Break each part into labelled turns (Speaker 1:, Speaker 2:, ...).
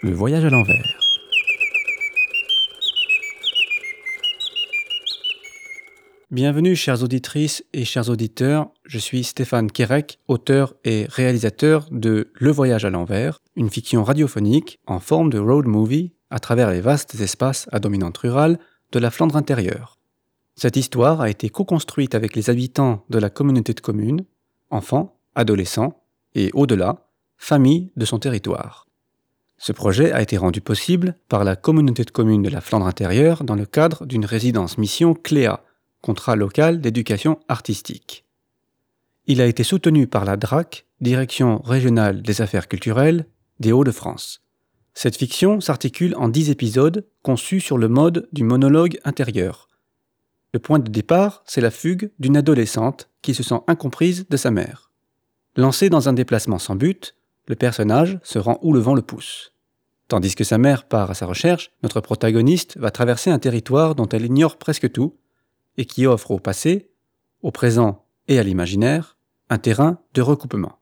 Speaker 1: Le voyage à l'envers. Bienvenue chères auditrices et chers auditeurs, je suis Stéphane Kerek, auteur et réalisateur de Le voyage à l'envers, une fiction radiophonique en forme de road movie à travers les vastes espaces à dominante rurale de la Flandre intérieure. Cette histoire a été co-construite avec les habitants de la communauté de communes, enfants, adolescents et au-delà, familles de son territoire. Ce projet a été rendu possible par la communauté de communes de la Flandre intérieure dans le cadre d'une résidence mission CLEA, contrat local d'éducation artistique. Il a été soutenu par la DRAC, Direction régionale des affaires culturelles des Hauts-de-France. Cette fiction s'articule en dix épisodes conçus sur le mode du monologue intérieur. Le point de départ, c'est la fugue d'une adolescente qui se sent incomprise de sa mère. Lancée dans un déplacement sans but, le personnage se rend où le vent le pousse. Tandis que sa mère part à sa recherche, notre protagoniste va traverser un territoire dont elle ignore presque tout et qui offre au passé, au présent et à l'imaginaire un terrain de recoupement.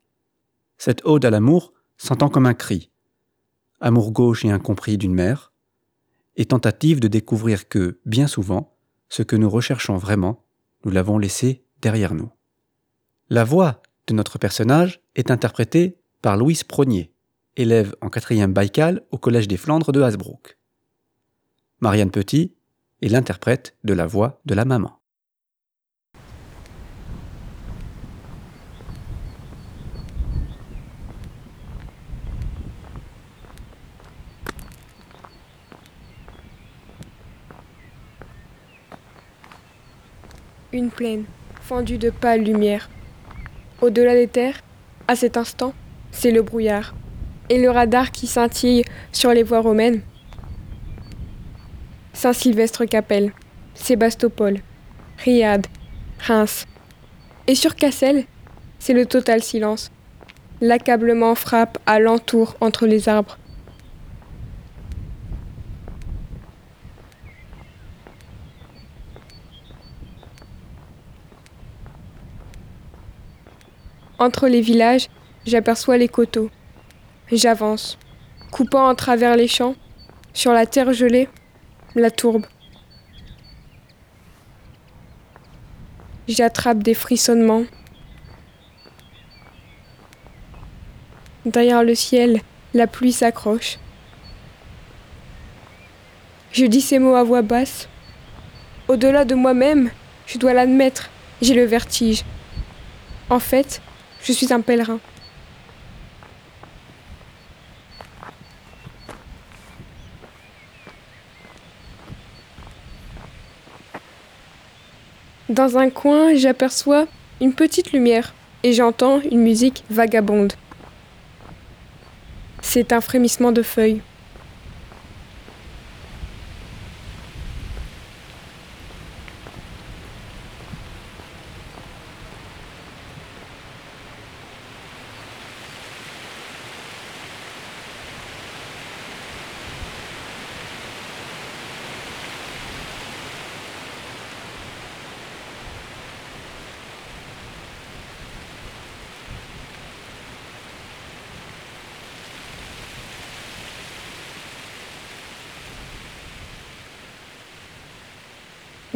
Speaker 1: Cette ode à l'amour s'entend comme un cri, amour gauche et incompris d'une mère, et tentative de découvrir que, bien souvent, ce que nous recherchons vraiment, nous l'avons laissé derrière nous. La voix de notre personnage est interprétée par Louise Prognier, élève en quatrième Baïkal au Collège des Flandres de Hasbrook. Marianne Petit est l'interprète de la voix de la maman.
Speaker 2: Une plaine, fendue de pâle lumière. Au-delà des terres, à cet instant, c'est le brouillard. Et le radar qui scintille sur les voies romaines. Saint-Sylvestre-Capelle, Sébastopol, Riad, Reims. Et sur Cassel, c'est le total silence. L'accablement frappe à l'entour entre les arbres. Entre les villages, j'aperçois les coteaux. J'avance, coupant en travers les champs, sur la terre gelée, la tourbe. J'attrape des frissonnements. Derrière le ciel, la pluie s'accroche. Je dis ces mots à voix basse. Au-delà de moi-même, je dois l'admettre, j'ai le vertige. En fait, je suis un pèlerin. Dans un coin, j'aperçois une petite lumière et j'entends une musique vagabonde. C'est un frémissement de feuilles.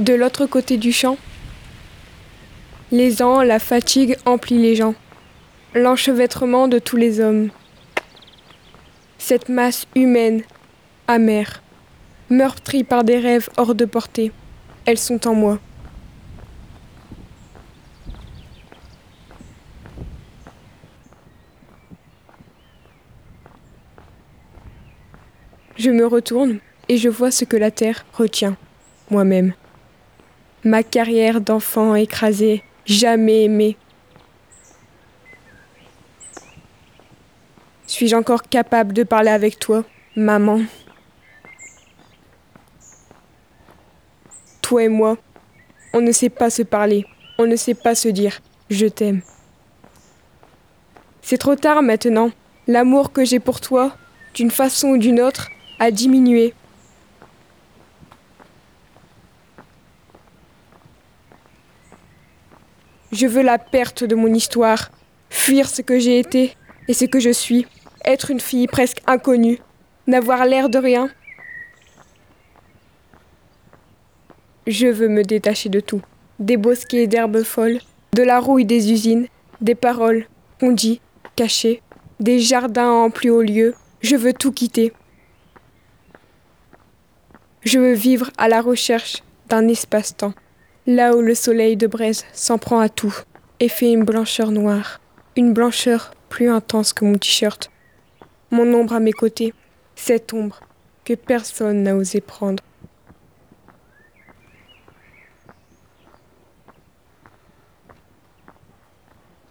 Speaker 2: De l'autre côté du champ, les ans, la fatigue emplit les gens, l'enchevêtrement de tous les hommes. Cette masse humaine, amère, meurtrie par des rêves hors de portée, elles sont en moi. Je me retourne et je vois ce que la terre retient, moi-même ma carrière d'enfant écrasé, jamais aimé. Suis-je encore capable de parler avec toi, maman? Toi et moi, on ne sait pas se parler, on ne sait pas se dire ⁇ je t'aime ⁇ C'est trop tard maintenant. L'amour que j'ai pour toi, d'une façon ou d'une autre, a diminué. Je veux la perte de mon histoire, fuir ce que j'ai été et ce que je suis, être une fille presque inconnue, N'avoir l'air de rien Je veux me détacher de tout. Des bosquets d'herbes folles, de la rouille des usines, des paroles qu'on dit, cachées, des jardins en plus haut lieu. Je veux tout quitter. Je veux vivre à la recherche d'un espace-temps, là où le soleil de braise s'en prend à tout et fait une blancheur noire, une blancheur plus intense que mon t-shirt. Mon ombre à mes côtés, cette ombre que personne n'a osé prendre.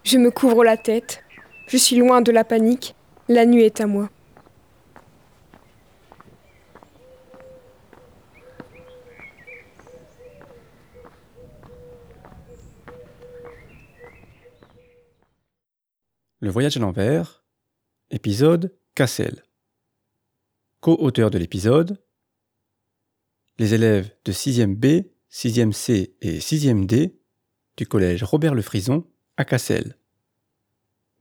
Speaker 2: Je me couvre la tête, je suis loin de la panique, la nuit est à moi.
Speaker 1: Le voyage à l'envers, épisode Cassel. Co-auteur de l'épisode, les élèves de 6e B, 6e C et 6e D du collège Robert Le Frison à Cassel.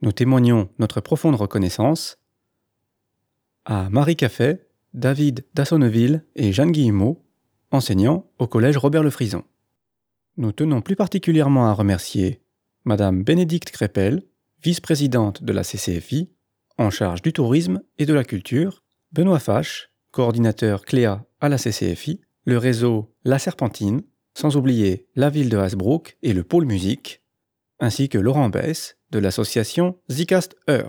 Speaker 1: Nous témoignons notre profonde reconnaissance à Marie Caffet, David Dassonneville et Jeanne Guillemot, enseignants au collège Robert Le Frison. Nous tenons plus particulièrement à remercier Madame Bénédicte Crépel, vice-présidente de la CCFI, en charge du tourisme et de la culture, Benoît Fache, coordinateur Cléa à la CCFI, le réseau La Serpentine, sans oublier la ville de Hasbrook et le pôle musique, ainsi que Laurent Bess de l'association Zicast Heure.